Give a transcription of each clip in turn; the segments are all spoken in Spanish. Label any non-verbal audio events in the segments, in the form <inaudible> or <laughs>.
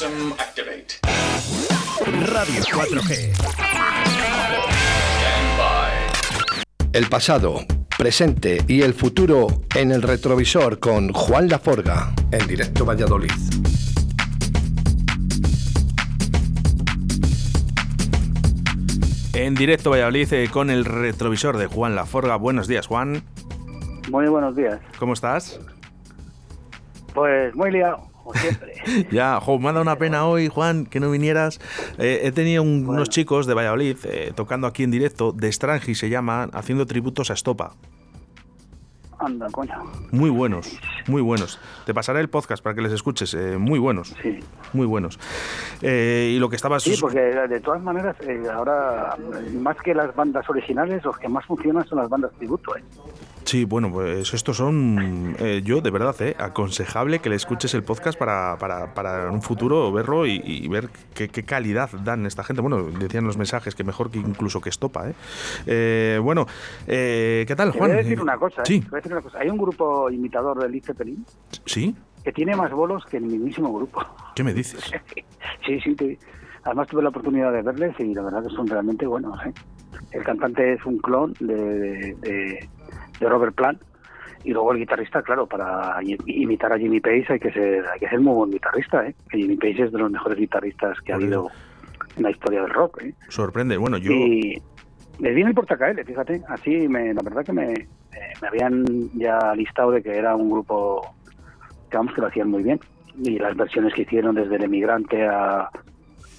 Radio 4G. El pasado, presente y el futuro en el retrovisor con Juan Laforga en directo Valladolid. En directo Valladolid eh, con el retrovisor de Juan Laforga. Buenos días, Juan. Muy buenos días. ¿Cómo estás? Pues muy liado, como siempre. <laughs> ya, jo, me ha dado una pena hoy, Juan, que no vinieras. Eh, he tenido unos chicos de Valladolid eh, tocando aquí en directo, de Strangi se llaman, haciendo tributos a Estopa. Anda, coño. Muy buenos, muy buenos. Te pasaré el podcast para que les escuches. Eh, muy buenos. Sí. Muy buenos. y lo que estabas... Sí, porque de todas maneras, ahora, más que las bandas originales, los que más funcionan son las bandas tributo. ¿Eh? Sí, bueno, pues estos son, eh, yo de verdad, eh, aconsejable que le escuches el podcast para, para, para un futuro verlo y, ver qué, calidad dan esta gente. Bueno, decían los mensajes que mejor que incluso que Estopa. ¿eh? eh bueno, eh, ¿qué tal, Juan? Te voy a decir una cosa, sí. voy a decir una cosa. Hay un grupo imitador del Pelín. Sí. Que tiene más bolos que el mismísimo grupo. ¿Qué me dices? <laughs> sí, sí. además tuve la oportunidad de verles y la verdad que son realmente buenos. El cantante es un clon de de Robert Plant. Y luego el guitarrista, claro, para imitar a Jimmy Page hay que ser, hay que ser muy buen guitarrista, ¿eh? Jimmy Page es de los mejores guitarristas que ha habido en la historia del rock, ¿eh? Sorprende, bueno, yo... Y les viene el portacaele, fíjate, así me, la verdad que me, me habían ya listado de que era un grupo que vamos que lo hacían muy bien. Y las versiones que hicieron desde El Emigrante a,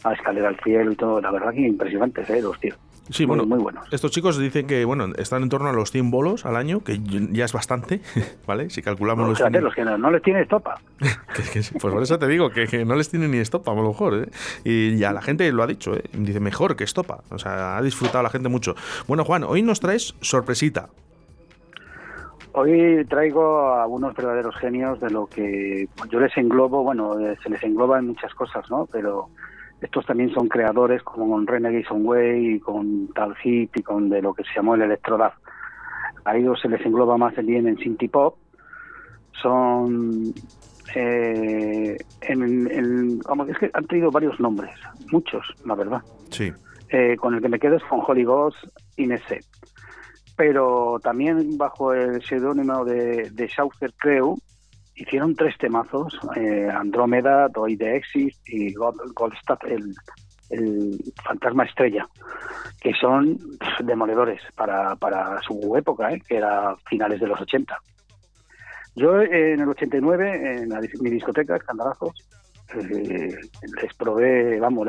a Escalera al Cielo y todo, la verdad que impresionantes, ¿eh? Los tíos. Sí, bueno, muy buenos. Estos chicos dicen que bueno están en torno a los 100 bolos al año, que ya es bastante, <laughs> ¿vale? Si calculamos los, los que no, les tiene estopa. <laughs> pues por eso te digo que, no les tiene ni estopa, a lo mejor. ¿eh? Y ya la gente lo ha dicho, ¿eh? dice mejor que estopa. O sea, ha disfrutado la gente mucho. Bueno, Juan, hoy nos traes sorpresita. Hoy traigo a unos verdaderos genios de lo que yo les englobo, bueno, se les engloba en muchas cosas, ¿no? Pero estos también son creadores como con Renegade Way y con Tal Hit y con de lo que se llamó el Electrodub. A ellos se les engloba más bien en synth pop. Son eh, en, vamos, es que han tenido varios nombres, muchos, la verdad. Sí. Eh, con el que me quedo es con Holy Ghost Inese. Pero también bajo el seudónimo de, de Crew hicieron tres temazos, eh, Andrómeda, Doy de Exit y Goldstaff, el, el fantasma estrella, que son demoledores para, para su época, eh, que era finales de los 80. Yo eh, en el 89, en mi discoteca, Escandalazos, eh, les probé, vamos,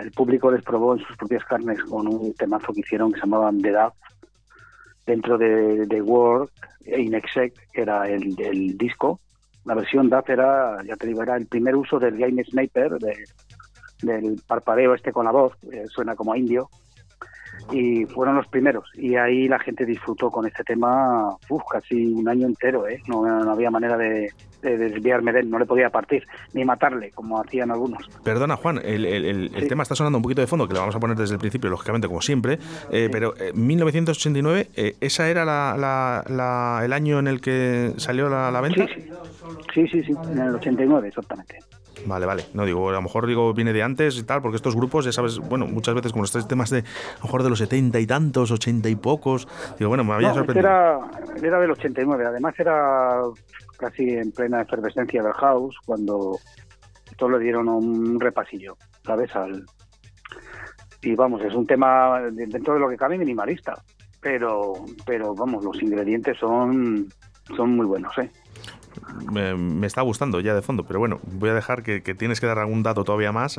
el público les probó en sus propias carnes con un temazo que hicieron que se llamaban The Dab, dentro de, de Work, Inexec, que era el, el disco, la versión DAF era, ya te digo, era el primer uso del Game Sniper, del parpadeo este con la voz, suena como indio, y fueron los primeros. Y ahí la gente disfrutó con este tema uf, casi un año entero, ¿eh? no, había manera de, desviarme de él, no le podía partir ni matarle, como hacían algunos. Perdona, Juan, el, tema está sonando un poquito de fondo, que lo vamos a poner desde el principio, lógicamente, como siempre, eh, pero en eh, 1989, eh, ¿esa era el año en el que salió la, la venta? Sí, sí, sí, en el 89, exactamente. Vale, vale. No digo, a lo mejor digo viene de antes y tal, porque estos grupos, ya sabes, bueno, muchas veces como estos temas de a lo mejor de los setenta y tantos, ochenta y pocos, digo, bueno, me había no, sorprendido. Era, era del 89, además era casi en plena efervescencia del house, cuando todos le dieron un repasillo, ¿sabes? Al, y vamos, es un tema dentro de lo que cabe minimalista, pero, pero vamos, los ingredientes son, son muy buenos, ¿eh? Me, está gustando ya de fondo, pero bueno, voy a dejar que, tienes que dar algún dato todavía más.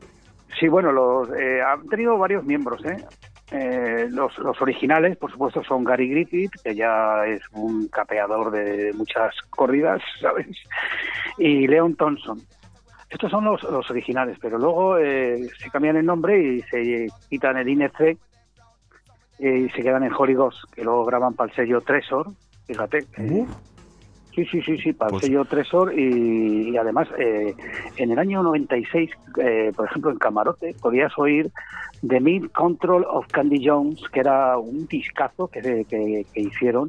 <laughs> sí, bueno, los, eh, han tenido varios miembros, ¿eh? Eh, los, los, originales, por supuesto, son Gary Griffith, que ya es un capeador de muchas corridas, <laughs> ¿sabes? Y Leon Thompson. Estos son los, los originales, pero luego se cambian el nombre y se quitan el INC y se quedan en Holy Ghost, que luego graban para el sello Tresor, fíjate. Sí, sí, sí, sí, el pues sello Tresor y, además eh, en el año 96, eh, por ejemplo, en Camarote, podías oír The Mid Control of Candy Jones, que era un discazo que, que, hicieron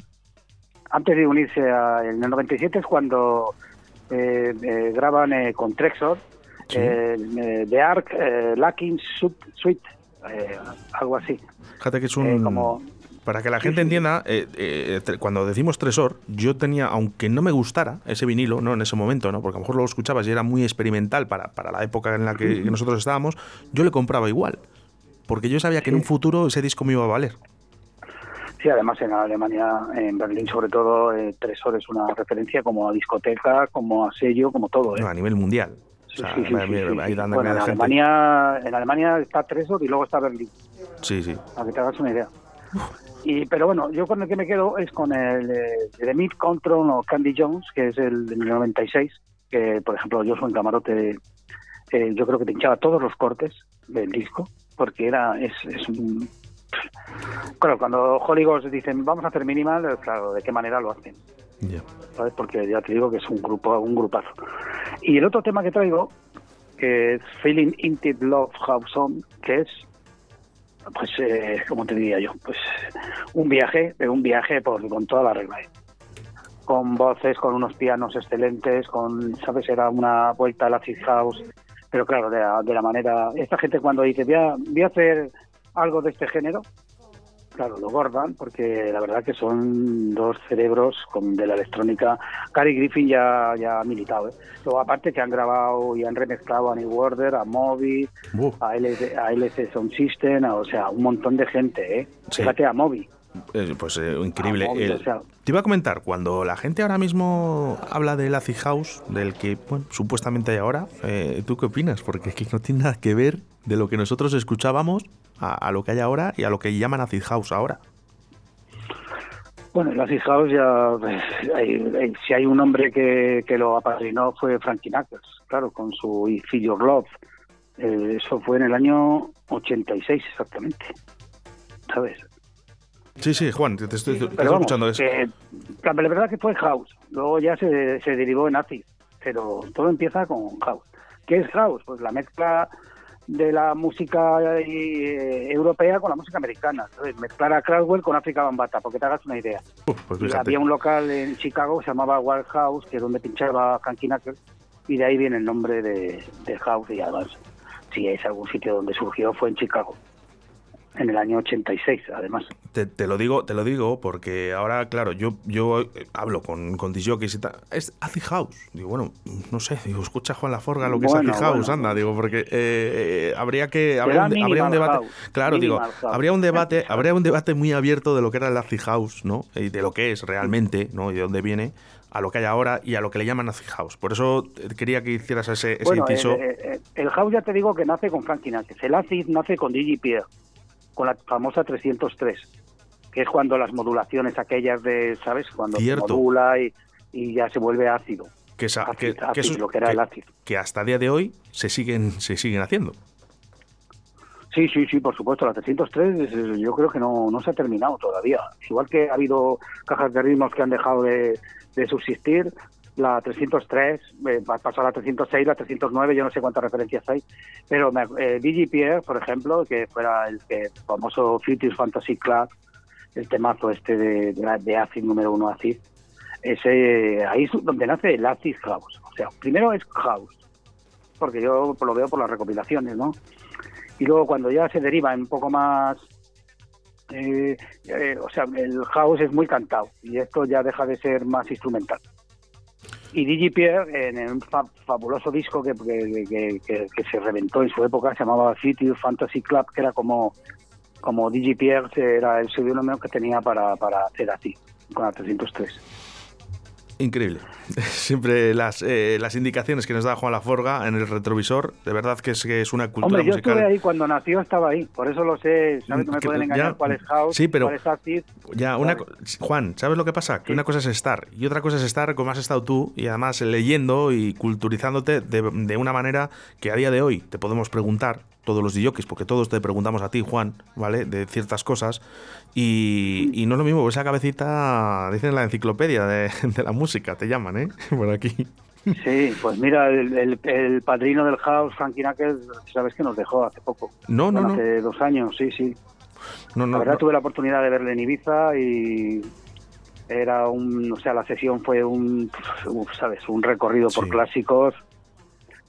antes de unirse a, en el 97 es cuando eh, graban con Trexor eh, The Ark, eh, Lacking Suite, eh, algo así. Fíjate que es un... como, para que la gente entienda, cuando decimos Tresor, yo tenía, aunque no me gustara ese vinilo, ¿no? En ese momento, ¿no? Porque a lo mejor lo escuchabas y era muy experimental para, para la época en la que, nosotros estábamos, yo le compraba igual. Porque yo sabía que en un futuro ese disco me iba a valer. Sí, además en Alemania, en Berlín sobre todo, eh, Tresor es una referencia como a discoteca, como a sello, como todo. ¿eh? a nivel mundial. Sí, sí, sí, en, Alemania, en Alemania está Tresor y luego está Berlín. Sí, sí. Para que te hagas una idea. Y, pero bueno, yo con el que me quedo es con el eh, The Mid Control o Candy Jones, que es el del 96, que por ejemplo yo soy en camarote, eh, yo creo que pinchaba todos los cortes del disco, porque era es, es un Claro, cuando Holy Ghost dicen vamos a hacer minimal, claro, ¿de qué manera lo hacen? ¿Sabes? Porque ya te digo que es un grupo, un grupazo. Y el otro tema que traigo, que es Feeling Into Love House On, que es, pues, eh, como te diría yo, pues un viaje, pero un viaje por, con toda la regla. ¿eh? Con voces, con unos pianos excelentes, con, ¿sabes? Era una vuelta a la House, pero claro, de la, de la manera. Esta gente cuando dice, voy a, voy a hacer algo de este género, claro, lo gordan, porque la verdad que son dos cerebros con, de la electrónica. Cary Griffin ya, ya ha militado. ¿eh? Luego, aparte que han grabado y han remezclado a New Order, a Moby, a, LC, a LC Sound System, o sea, un montón de gente. ¿eh? Fíjate a Moby. Eh, pues eh, increíble. te iba a comentar, cuando la gente ahora mismo habla del Acid House, del que bueno, supuestamente hay ahora, eh, ¿tú qué opinas? Porque es que no tiene nada que ver de lo que nosotros escuchábamos a, lo que hay ahora y a lo que llaman acid house ahora. Bueno, el acid house ya, pues, si hay un hombre que, que, lo apadrinó fue Frankie Knuckles, claro, con su Feel Your Love. Eh, eso fue en el año 86 exactamente, ¿sabes? Sí, sí, Juan, te, estoy, escuchando eso. la verdad que fue house, luego ya se, se derivó en acid, pero todo empieza con house. ¿Qué es house? Pues la mezcla de la música eh, europea con la música americana. Mezclar a Crowdwell con África Bambata, porque te hagas una idea. Pues había un local en Chicago que se llamaba Wild House, que es donde pinchaba Knuckles, y de ahí viene el nombre de, de House. Y además, si es algún sitio donde surgió, fue en Chicago en el año 86, además. Te, te, lo digo, te lo digo porque ahora, claro, yo, yo eh, hablo con, con y tal. Es Acid House. Digo, bueno, no sé, digo, escucha Juan Laforga lo que es Acid House, anda, digo, porque eh, eh, habría que habría un, habría un, debate, claro, digo, habría un debate, <laughs> habría un debate muy abierto de lo que era el Acid House, ¿no? Y de lo que es realmente, ¿no? Y de dónde viene a lo que hay ahora y a lo que le llaman Acid House. Por eso quería que hicieras ese, ese inciso. El, House ya te digo que nace con Frankie Knuckles. El Acid nace con Digi Pierre con la famosa 303, que es cuando las modulaciones aquellas de, ¿sabes? Cuando se modula y, y, ya se vuelve ácido. Que, que, es lo que era el ácido. Que hasta el día de hoy se siguen, se siguen haciendo. Sí, sí, sí, por supuesto. La 303 yo creo que no, no se ha terminado todavía. Igual que ha habido cajas de ritmos que han dejado de, de subsistir, la 303, eh, pasó a la 306, la 309, yo no sé cuántas referencias hay, pero eh, DGPR, por ejemplo, que fuera el, famoso Future Fantasy Club, el temazo este de, de, Acid número uno Acid, ese, ahí es donde nace el Acid House. O sea, primero es House, porque yo lo veo por las recopilaciones, ¿no? Y luego cuando ya se deriva en un poco más eh, eh, o sea, el house es muy cantado y esto ya deja de ser más instrumental. Y Digi Pierre, en un fabuloso disco que, que, se reventó en su época, se llamaba City Fantasy Club, que era como, como Digi Pierre, era el seudónimo que tenía para, para hacer así, con la 303 increíble. <laughs> Siempre las, eh, las indicaciones que nos da Juan Laforga en el retrovisor, de verdad que es, que es una cultura Hombre, yo estuve ahí cuando nació, estaba ahí, por eso lo sé, ¿sabes? No me pueden engañar cuál es House, sí, pero, cuál es Acid. Ya, una, Juan, ¿sabes lo que pasa? Que una cosa es estar y otra cosa es estar como has estado tú y además leyendo y culturizándote de, de una manera que a día de hoy te podemos preguntar todos los DJs, porque todos te preguntamos a ti, Juan, ¿vale? De ciertas cosas. Y, no es lo mismo, esa cabecita, dicen en la enciclopedia de, <laughs> la música, te llaman, ¿eh? <laughs> Por aquí. Sí, pues mira, el, padrino del house, Frankie Knuckles, sabes que nos dejó hace poco. No, no, Hace dos años, sí, sí. No, no, la verdad tuve la oportunidad de verle en Ibiza y era un, o sea, la sesión fue un, sabes, un recorrido por clásicos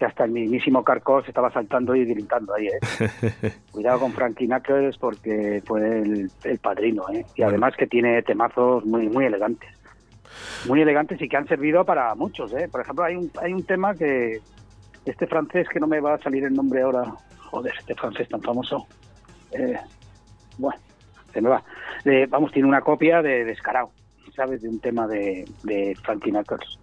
que hasta el mismísimo Carcos estaba saltando y gritando ahí, ¿eh? <laughs> Cuidado con Frankie Knuckles porque fue el, padrino, ¿eh? Y además que tiene temazos muy, muy elegantes. Muy elegantes y que han servido para muchos, ¿eh? Por ejemplo, hay un, hay un tema que este francés que no me va a salir el nombre ahora, joder, este francés tan famoso. Eh, bueno, se me va. vamos, tiene una copia de Descarado, ¿sabes? De un tema de, de Frankie Knuckles.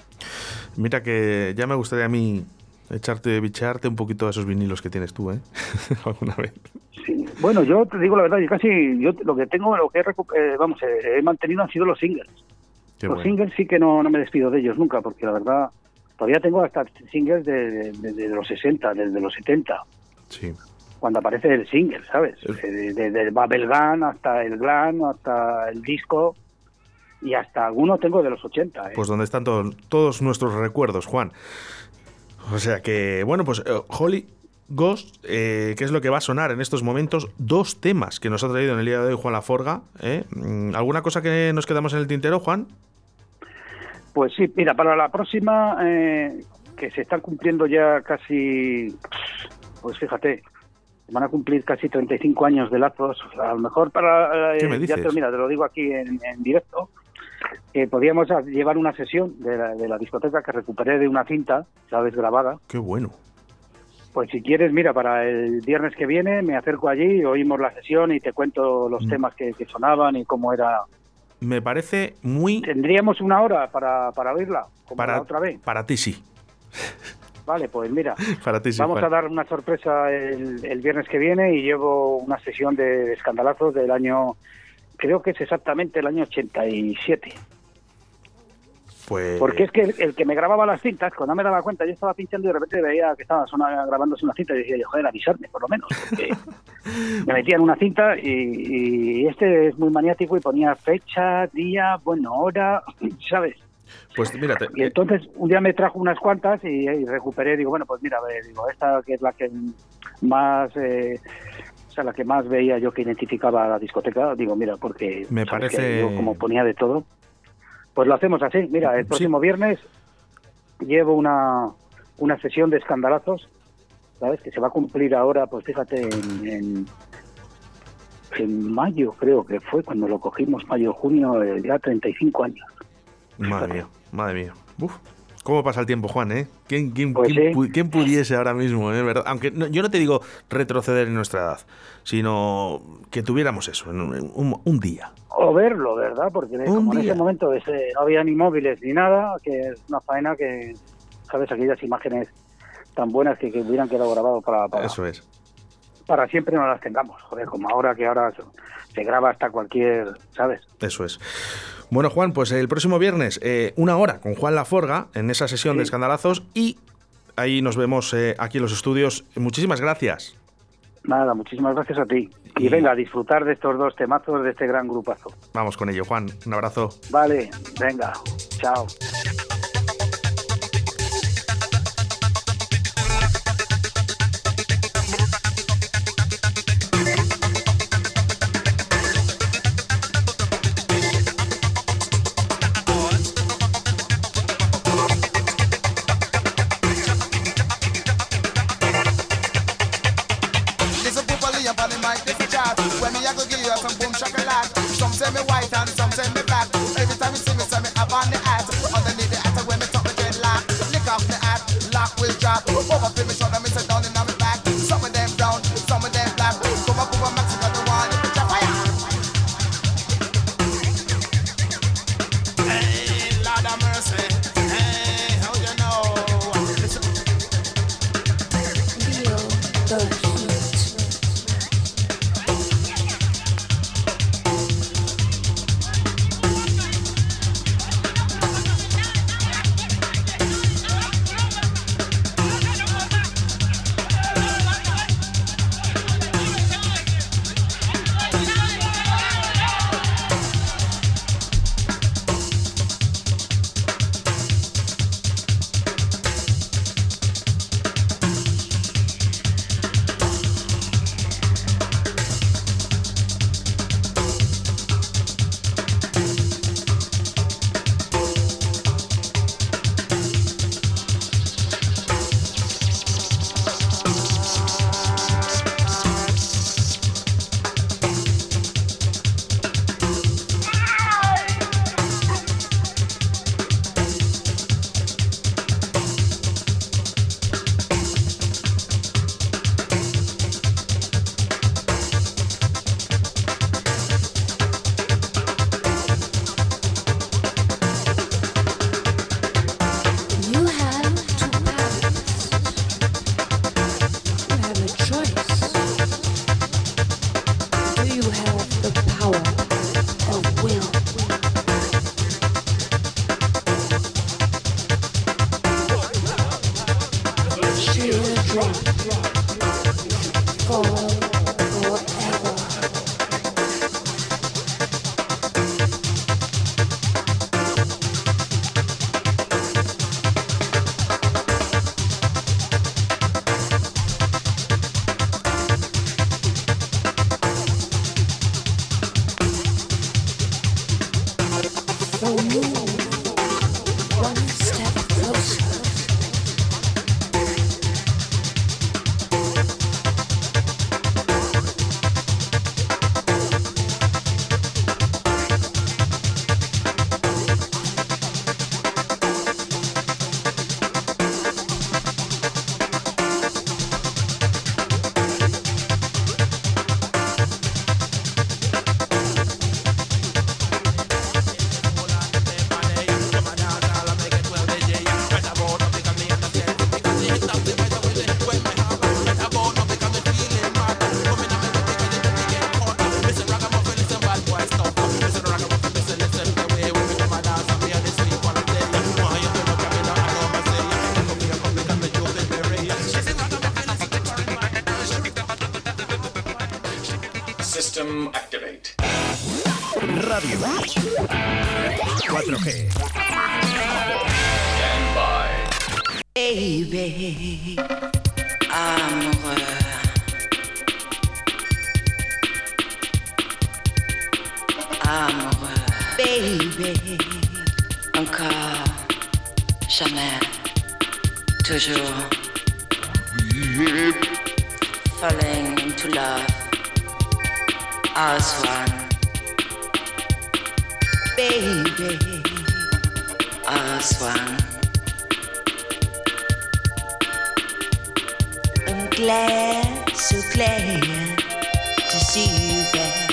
Mira que ya me gustaría a mí echarte, bichearte un poquito a esos vinilos que tienes tú, ¿eh? <laughs> Alguna vez. Sí. Bueno, yo te digo la verdad, yo casi, yo lo que tengo, lo que he, eh, vamos, he mantenido han sido los singles. los singles sí que no, no me despido de ellos nunca, porque la verdad, todavía tengo hasta singles de, de, los 60, desde los 70. Sí. Cuando aparece el single, ¿sabes? Desde de, Babelgan hasta el Glam, hasta el disco y hasta algunos tengo de los 80. ¿eh? Pues donde están todos nuestros recuerdos, Juan. O sea que, bueno, pues eh, Holly Ghost, eh, ¿qué es lo que va a sonar en estos momentos? Dos temas que nos ha traído en el día de hoy Juan Laforga. ¿eh? Mm, ¿Alguna cosa que nos quedamos en el tintero, Juan? Pues sí, mira, para la próxima, que se están cumpliendo ya casi, pues fíjate, van a cumplir casi 35 años de lazos. A lo mejor para. ¿Qué me dices? Ya mira, te lo digo aquí en directo que podíamos llevar una sesión de la, discoteca que recuperé de una cinta, ¿sabes? Grabada. Qué bueno. Pues si quieres, mira, para el viernes que viene me acerco allí, oímos la sesión y te cuento los mm. temas que, sonaban y cómo era. Me parece muy... Tendríamos una hora para, para oírla, como para, la otra vez. Para ti sí. Vale, pues mira, <laughs> para ti sí, vamos a dar una sorpresa el, el, viernes que viene y llevo una sesión de escandalazos del año creo que es exactamente el año 87. Pues... Porque es que el, que me grababa las cintas, cuando me daba cuenta, yo estaba pinchando y de repente veía que estaba grabándose una cinta y decía yo, joder, avisarme por lo menos. <laughs> Me metía en una cinta y, este es muy maniático y ponía fecha, día, bueno, hora, <clears throat> ¿sabes? Pues mira, y entonces un día me trajo unas cuantas y, recuperé, digo, bueno, pues mira, digo, esta que es la que más eh, la que más veía yo que identificaba la discoteca, digo, mira, porque me parece como ponía de todo, pues lo hacemos así. Mira, el próximo viernes llevo una, una sesión de escandalazos, ¿sabes? Que se va a cumplir ahora, pues fíjate, en, en, mayo creo que fue cuando lo cogimos, mayo, junio, eh, ya 35 años. Madre mía, madre mía. Uf. ¿Cómo pasa el tiempo, Juan? Eh? ¿Quién, quién, pues quién, pudiese ahora mismo, eh? ¿verdad? Aunque yo no te digo retroceder en nuestra edad, sino que tuviéramos eso en un, día. O verlo, ¿verdad? Porque como en ese momento ese, no había ni móviles ni nada, que es una faena que, ¿sabes? Aquellas imágenes tan buenas que, hubieran quedado grabadas para, para, Eso es. Para siempre no las tengamos, joder, como ahora que ahora se graba hasta cualquier, ¿sabes? Eso es. Bueno, Juan, pues el próximo viernes, eh, una hora con Juan Laforga en esa sesión de escandalazos y ahí nos vemos eh, aquí en los estudios. Muchísimas gracias. Nada, muchísimas gracias a ti. Y, venga, a disfrutar de estos dos temazos de este gran grupazo. Vamos con ello, Juan. Un abrazo. Vale, venga. Chao. close. System activate. Radio. 4G. Stand by. Baby. Amor. Amor. Baby. Encore. Jamais. Toujours. Falling into love. Aswan, Baby, Aswan. I'm glad, so glad to see you back.